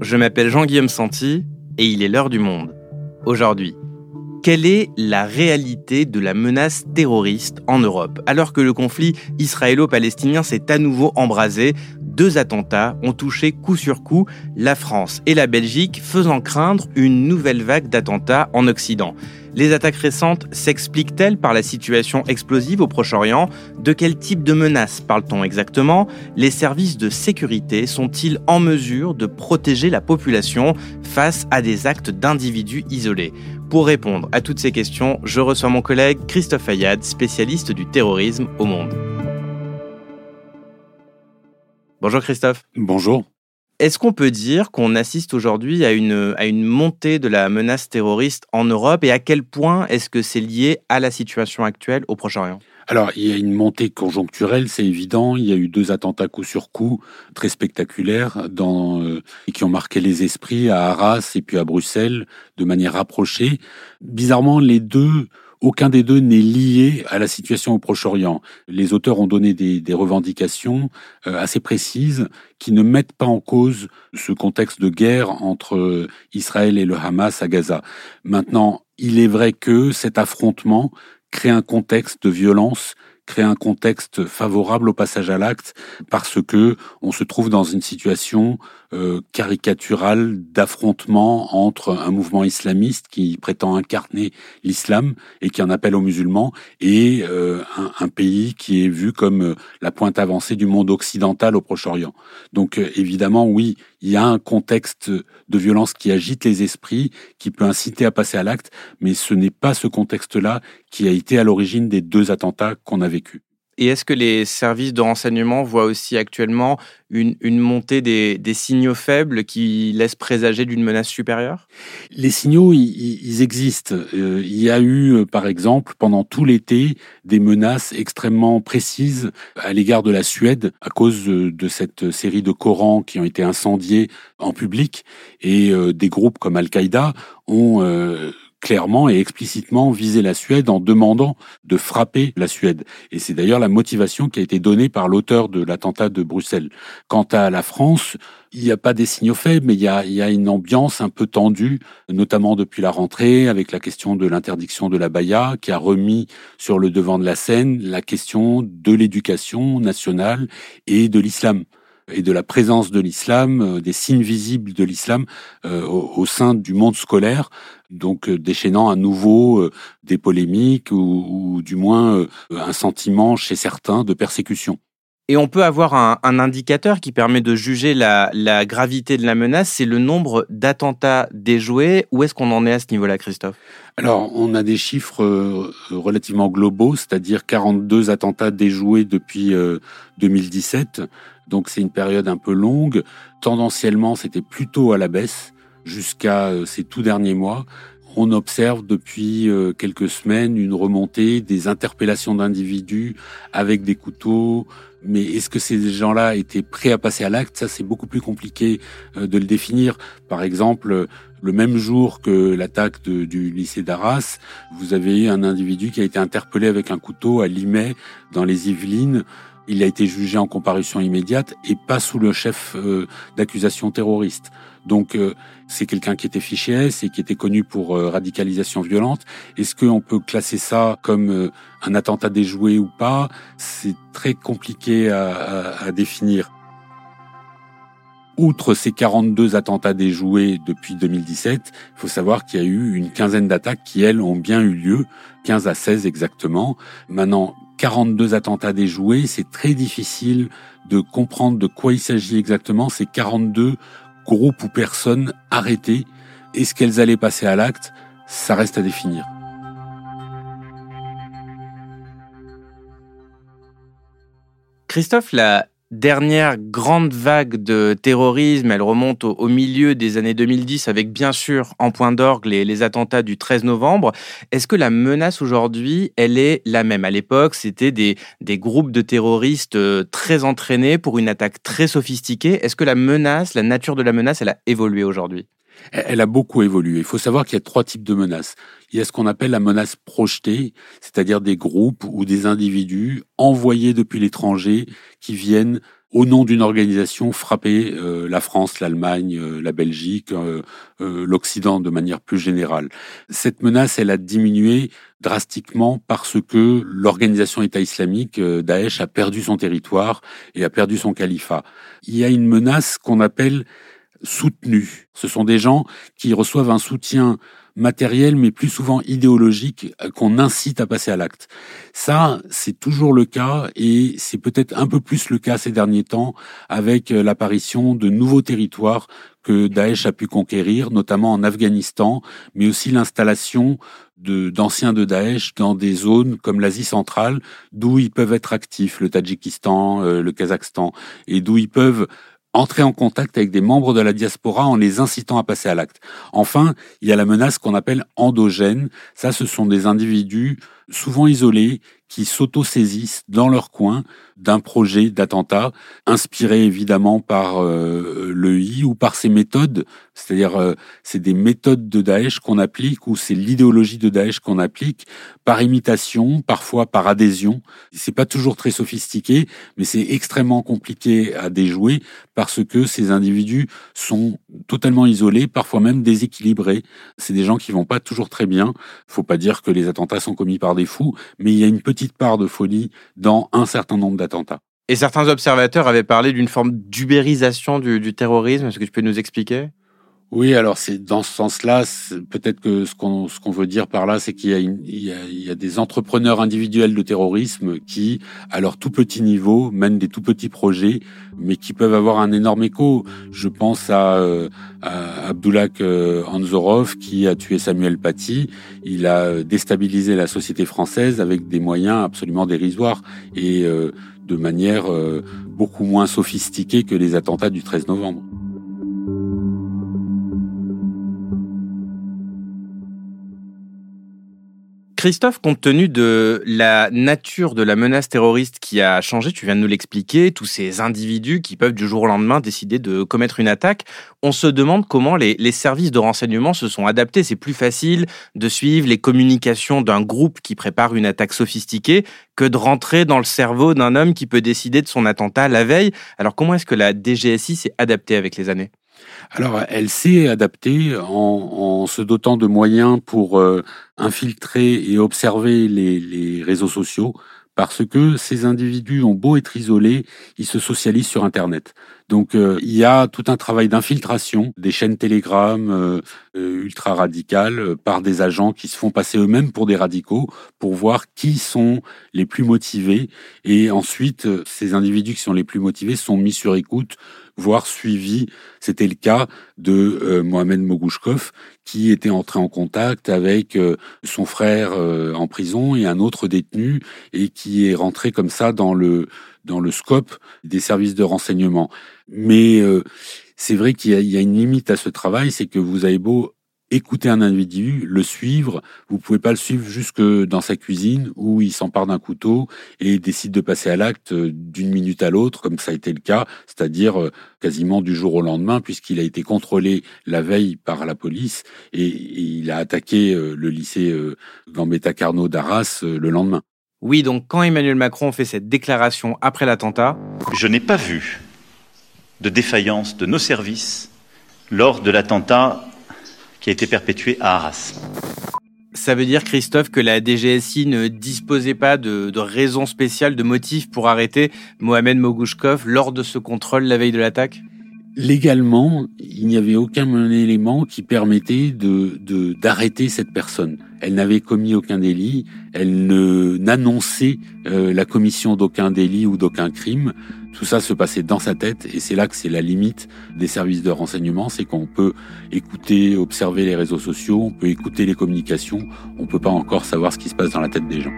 je m'appelle Jean-Guillaume Santi et il est l'heure du monde. Aujourd'hui, quelle est la réalité de la menace terroriste en Europe? Alors que le conflit israélo-palestinien s'est à nouveau embrasé, deux attentats ont touché coup sur coup la France et la Belgique, faisant craindre une nouvelle vague d'attentats en Occident. Les attaques récentes s'expliquent-elles par la situation explosive au Proche-Orient? De quel type de menace parle-t-on exactement? Les services de sécurité sont-ils en mesure de protéger la population face à des actes d'individus isolés? Pour répondre à toutes ces questions, je reçois mon collègue Christophe Ayad, spécialiste du terrorisme au monde. Bonjour Christophe. Bonjour. Est-ce qu'on peut dire qu'on assiste aujourd'hui à une, à une montée de la menace terroriste en Europe et à quel point est-ce que c'est lié à la situation actuelle au Proche-Orient? Alors, il y a une montée conjoncturelle, c'est évident. Il y a eu deux attentats coup sur coup très spectaculaires euh, qui ont marqué les esprits à Arras et puis à Bruxelles de manière rapprochée. Bizarrement, les deux aucun des deux n'est lié à la situation au Proche-Orient. Les auteurs ont donné des, revendications euh, assez précises qui ne mettent pas en cause ce contexte de guerre entre euh, Israël et le Hamas à Gaza. Maintenant, il est vrai que cet affrontement crée un contexte de violence créer un contexte favorable au passage à l'acte parce que on se trouve dans une situation euh, caricaturale d'affrontement entre un mouvement islamiste qui prétend incarner l'islam et qui en appelle aux musulmans et euh, un, pays qui est vu comme euh, la pointe avancée du monde occidental au Proche-Orient. Donc évidemment, oui, il y a un contexte de violence qui agite les esprits, qui peut inciter à passer à l'acte, mais ce n'est pas ce contexte-là qui a été à l'origine des deux attentats qu'on a vécus. Et est-ce que les services de renseignement voient aussi actuellement une, montée des, signaux faibles qui laissent présager d'une menace supérieure? Les signaux, ils, existent. Euh, il y a eu, euh, par exemple, pendant tout l'été, des menaces extrêmement précises à l'égard de la Suède à cause de, cette série de Corans qui ont été incendiés en public. Et euh, des groupes comme Al-Qaïda ont clairement et explicitement visé la Suède en demandant de frapper la Suède. Et c'est d'ailleurs la motivation qui a été donnée par l'auteur de l'attentat de Bruxelles. Quant à la France, il n'y a pas des signaux faibles, mais il y, a, il y a une ambiance un peu tendue, notamment depuis la rentrée, avec la question de l'interdiction de la baya, qui a remis sur le devant de la scène la question de l'éducation nationale et de l'islam et de la présence de l'islam, euh, des signes visibles de l'islam euh, au, sein du monde scolaire, donc euh, déchaînant à nouveau des polémiques ou, du moins un sentiment chez certains de persécution. Et on peut avoir un, indicateur qui permet de juger la, la gravité de la menace, c'est le nombre d'attentats déjoués. Où est-ce qu'on en est à ce niveau-là, Christophe? Alors, on a des chiffres relativement globaux, c'est-à-dire 42 attentats déjoués depuis 2017. Donc c'est une période un peu longue. Tendanciellement, c'était plutôt à la baisse jusqu'à euh, ces tout derniers mois. On observe depuis euh, quelques semaines une remontée des interpellations d'individus avec des couteaux. Mais est-ce que ces gens-là étaient prêts à passer à l'acte? Ça, c'est beaucoup plus compliqué euh, de le définir. Par exemple, le même jour que l'attaque du lycée d'Arras, vous avez eu un individu qui a été interpellé avec un couteau à Limay, dans les Yvelines, il a été jugé en comparution immédiate et pas sous le chef euh, d'accusation terroriste. Donc euh, c'est quelqu'un qui était fiché S et qui était connu pour euh, radicalisation violente. Est-ce qu'on peut classer ça comme un attentat déjoué ou pas? C'est très compliqué à, à définir. Outre ces 42 attentats déjoués depuis 2017, il faut savoir qu'il y a eu une quinzaine d'attaques qui, elles, ont bien eu lieu, 15 à 16 exactement. Maintenant, 42 attentats déjoués, c'est très difficile de comprendre de quoi il s'agit exactement. Ces 42 groupes ou personnes arrêtées. Est-ce qu'elles allaient passer à l'acte? Ça reste à définir. Christophe, la dernière grande vague de terrorisme, elle remonte au, milieu des années 2010 avec bien sûr en point d'orgue les, les, attentats du 13 novembre. Est-ce que la menace aujourd'hui, elle est la même? À l'époque, c'était des, des groupes de terroristes euh, très entraînés pour une attaque très sophistiquée. Est-ce que la menace, la nature de la menace, elle a évolué aujourd'hui? Elle a beaucoup évolué. Il faut savoir qu'il y a trois types de menaces. Il y a ce qu'on appelle la menace projetée, c'est-à-dire des groupes ou des individus envoyés depuis l'étranger qui viennent au nom d'une organisation, frapper euh, la France, l'Allemagne, euh, la Belgique, euh, l'Occident de manière plus générale. Cette menace, elle a diminué drastiquement parce que l'organisation État islamique, Daesh, a perdu son territoire et a perdu son califat. Il y a une menace qu'on appelle soutenue. Ce sont des gens qui reçoivent un soutien matériel, mais plus souvent idéologique, euh, qu'on incite à passer à l'acte. Ça, c'est toujours le cas, et c'est peut-être un peu plus le cas ces derniers temps, avec euh, l'apparition de nouveaux territoires que Daesh a pu conquérir, notamment en Afghanistan, mais aussi l'installation d'anciens de, Daesh dans des zones comme l'Asie centrale, d'où ils peuvent être actifs, le Tadjikistan, euh, le Kazakhstan, et d'où ils peuvent entrer en contact avec des membres de la diaspora en les incitant à passer à l'acte. Enfin, il y a la menace qu'on appelle endogène. Ça, ce sont des individus souvent isolés qui s'auto-saisissent dans leur coin d'un projet d'attentat, inspiré évidemment par euh, le ou par ses méthodes, c'est-à-dire euh, c'est des méthodes de Daesh qu'on applique ou c'est l'idéologie de Daesh qu'on applique par imitation, parfois par adhésion. C'est pas toujours très sophistiqué, mais c'est extrêmement compliqué à déjouer parce que ces individus sont totalement isolés, parfois même déséquilibrés. C'est des gens qui vont pas toujours très bien. Faut pas dire que les attentats sont commis par des fous, mais il y a une petite part de folie dans un certain nombre d'attentats. Et certains observateurs avaient parlé d'une forme d'ubérisation du, terrorisme. Est-ce que tu peux nous expliquer? Oui, alors c'est dans ce sens-là, peut-être que ce qu'on veut dire par là, c'est qu'il y a, il y, a, des entrepreneurs individuels de terrorisme qui, à leur tout petit niveau, mènent des tout petits projets, mais qui peuvent avoir un énorme écho. Je pense à, euh, à Abdullah euh, Anzorov qui a tué Samuel Paty. Il a déstabilisé la société française avec des moyens absolument dérisoires et euh, de manière beaucoup moins sophistiquée que les attentats du 13 novembre. Christophe, compte tenu de la nature de la menace terroriste qui a changé, tu viens de nous l'expliquer, tous ces individus qui peuvent du jour au lendemain décider de commettre une attaque, on se demande comment les, services de renseignement se sont adaptés. C'est plus facile de suivre les communications d'un groupe qui prépare une attaque sophistiquée que de rentrer dans le cerveau d'un homme qui peut décider de son attentat la veille. Alors comment est-ce que la DGSI s'est adaptée avec les années? Alors, elle s'est adaptée en, se dotant de moyens pour euh, infiltrer et observer les, réseaux sociaux, parce que ces individus ont beau être isolés, ils se socialisent sur Internet. Donc euh, il y a tout un travail d'infiltration des chaînes Telegram euh, ultra radicales par des agents qui se font passer eux-mêmes pour des radicaux pour voir qui sont les plus motivés et ensuite ces individus qui sont les plus motivés sont mis sur écoute voire suivi. C'était le cas de euh, Mohamed Mogouchkov, qui était entré en contact avec euh, son frère euh, en prison et un autre détenu, et qui est rentré comme ça dans le dans le scope des services de renseignement. Mais c'est vrai qu'il y, y, a une limite à ce travail, c'est que vous avez beau écouter un individu, le suivre. Vous pouvez pas le suivre jusque dans sa cuisine où il s'empare d'un couteau et décide de passer à l'acte euh, d'une minute à l'autre, comme ça a été le cas, c'est-à-dire euh, quasiment du jour au lendemain, puisqu'il a été contrôlé la veille par la police et, il a attaqué euh, le lycée Gambetta Carnot d'Arras le lendemain. Oui, donc quand Emmanuel Macron fait cette déclaration après l'attentat, je n'ai pas vu de défaillance de nos services lors de l'attentat qui a été perpétué à Arras. Ça veut dire, Christophe, que la DGSI ne disposait pas de, de raison spéciale, de motif pour arrêter Mohamed Mogouchkov lors de ce contrôle la veille de l'attaque? Légalement, il n'y avait aucun élément qui permettait de d'arrêter cette personne. Elle n'avait commis aucun délit, elle ne n'annonçait euh, la commission d'aucun délit ou d'aucun crime. Tout ça se passait dans sa tête et c'est là que c'est la limite des services de renseignement, c'est qu'on peut écouter, observer les réseaux sociaux, on peut écouter les communications, on peut pas encore savoir ce qui se passe dans la tête des gens.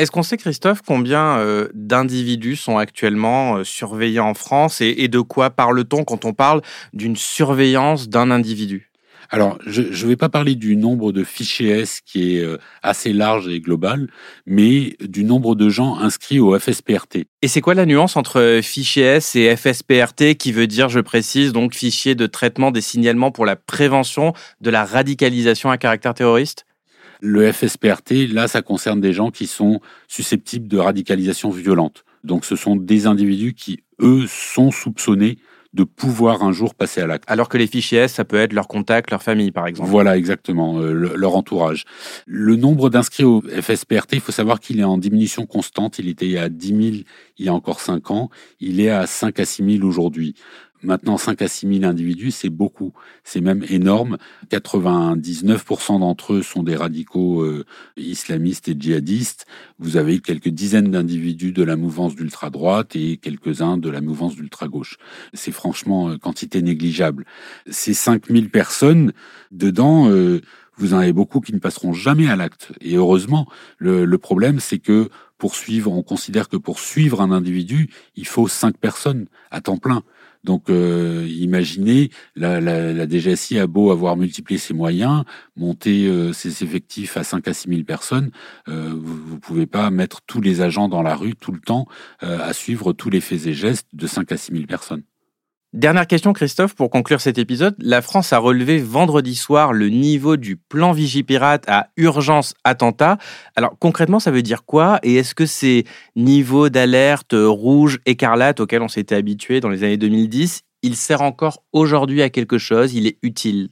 Est-ce qu'on sait, Christophe, combien euh, d'individus sont actuellement euh, surveillés en France et de quoi parle-t-on quand on parle d'une surveillance d'un individu? Alors, je ne vais pas parler du nombre de fichiers S qui est euh, assez large et global, mais du nombre de gens inscrits au FSPRT. Et c'est quoi la nuance entre fichier S et FSPRT qui veut dire, je précise, donc fichier de traitement des signalements pour la prévention de la radicalisation à caractère terroriste? Le FSPRT, là, ça concerne des gens qui sont susceptibles de radicalisation violente. Donc ce sont des individus qui, eux, sont soupçonnés de pouvoir un jour passer à l'acte. Alors que les fichiers S, ça peut être leur contact, leur famille, par exemple. Voilà, exactement, euh, leur entourage. Le nombre d'inscrits au FSPRT, il faut savoir qu'il est en diminution constante. Il était à 10 000 il y a encore 5 ans. Il est à 5 à 6 000 aujourd'hui. Maintenant, 5 à 6 000 individus, c'est beaucoup. C'est même énorme. 99% d'entre eux sont des radicaux euh, islamistes et djihadistes. Vous avez quelques dizaines d'individus de la mouvance d'ultra-droite et quelques-uns de la mouvance d'ultra-gauche. C'est franchement euh, quantité négligeable. Ces 5 000 personnes, dedans, euh, vous en avez beaucoup qui ne passeront jamais à l'acte. Et heureusement, le, le problème, c'est que pour suivre, on considère que pour suivre un individu, il faut 5 personnes à temps plein. Donc, euh, imaginez, la, la, la, DGSI a beau avoir multiplié ses moyens, monter euh, ses effectifs à 5 à 6 000 personnes, euh, vous ne pouvez pas mettre tous les agents dans la rue tout le temps euh, à suivre tous les faits et gestes de 5 à 6 000 personnes. Dernière question, Christophe, pour conclure cet épisode. La France a relevé vendredi soir le niveau du plan Vigipirate à urgence attentat. Alors concrètement, ça veut dire quoi? Et est-ce que ces niveaux d'alerte rouge, écarlate auxquels on s'était habitué dans les années 2010, il sert encore aujourd'hui à quelque chose? Il est utile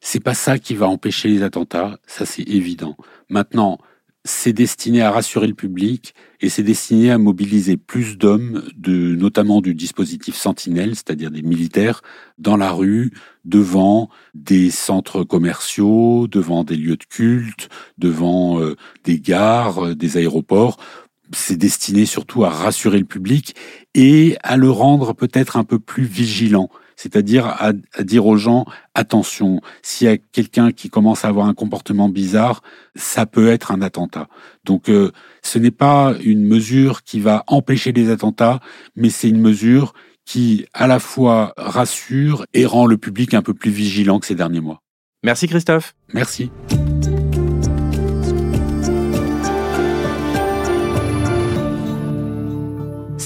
C'est pas ça qui va empêcher les attentats, ça c'est évident. Maintenant, c'est destiné à rassurer le public et c'est destiné à mobiliser plus d'hommes, de, notamment du dispositif Sentinelle, c'est-à-dire des militaires, dans la rue, devant des centres commerciaux, devant des lieux de culte, devant euh, des gares, euh, des aéroports. C'est destiné surtout à rassurer le public et à le rendre peut-être un peu plus vigilant c'est-à-dire à, dire aux gens attention, s'il y a quelqu'un qui commence à avoir un comportement bizarre, ça peut être un attentat. Donc euh, ce n'est pas une mesure qui va empêcher les attentats, mais c'est une mesure qui à la fois rassure et rend le public un peu plus vigilant que ces derniers mois. Merci Christophe. Merci.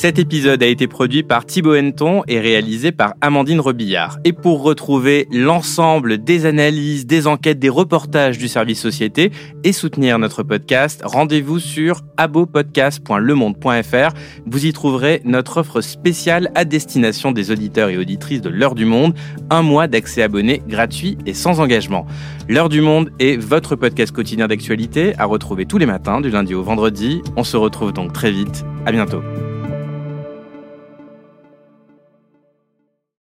Cet épisode a été produit par Thibaut Henton et réalisé par Amandine Rebillard. Et pour retrouver l'ensemble des analyses, des enquêtes, des reportages du service société et soutenir notre podcast, rendez-vous sur abopodcast.lemonde.fr. Vous y trouverez notre offre spéciale à destination des auditeurs et auditrices de l'heure du monde, un mois d'accès abonné gratuit et sans engagement. L'heure du monde est votre podcast quotidien d'actualité à retrouver tous les matins du lundi au vendredi. On se retrouve donc très vite. À bientôt.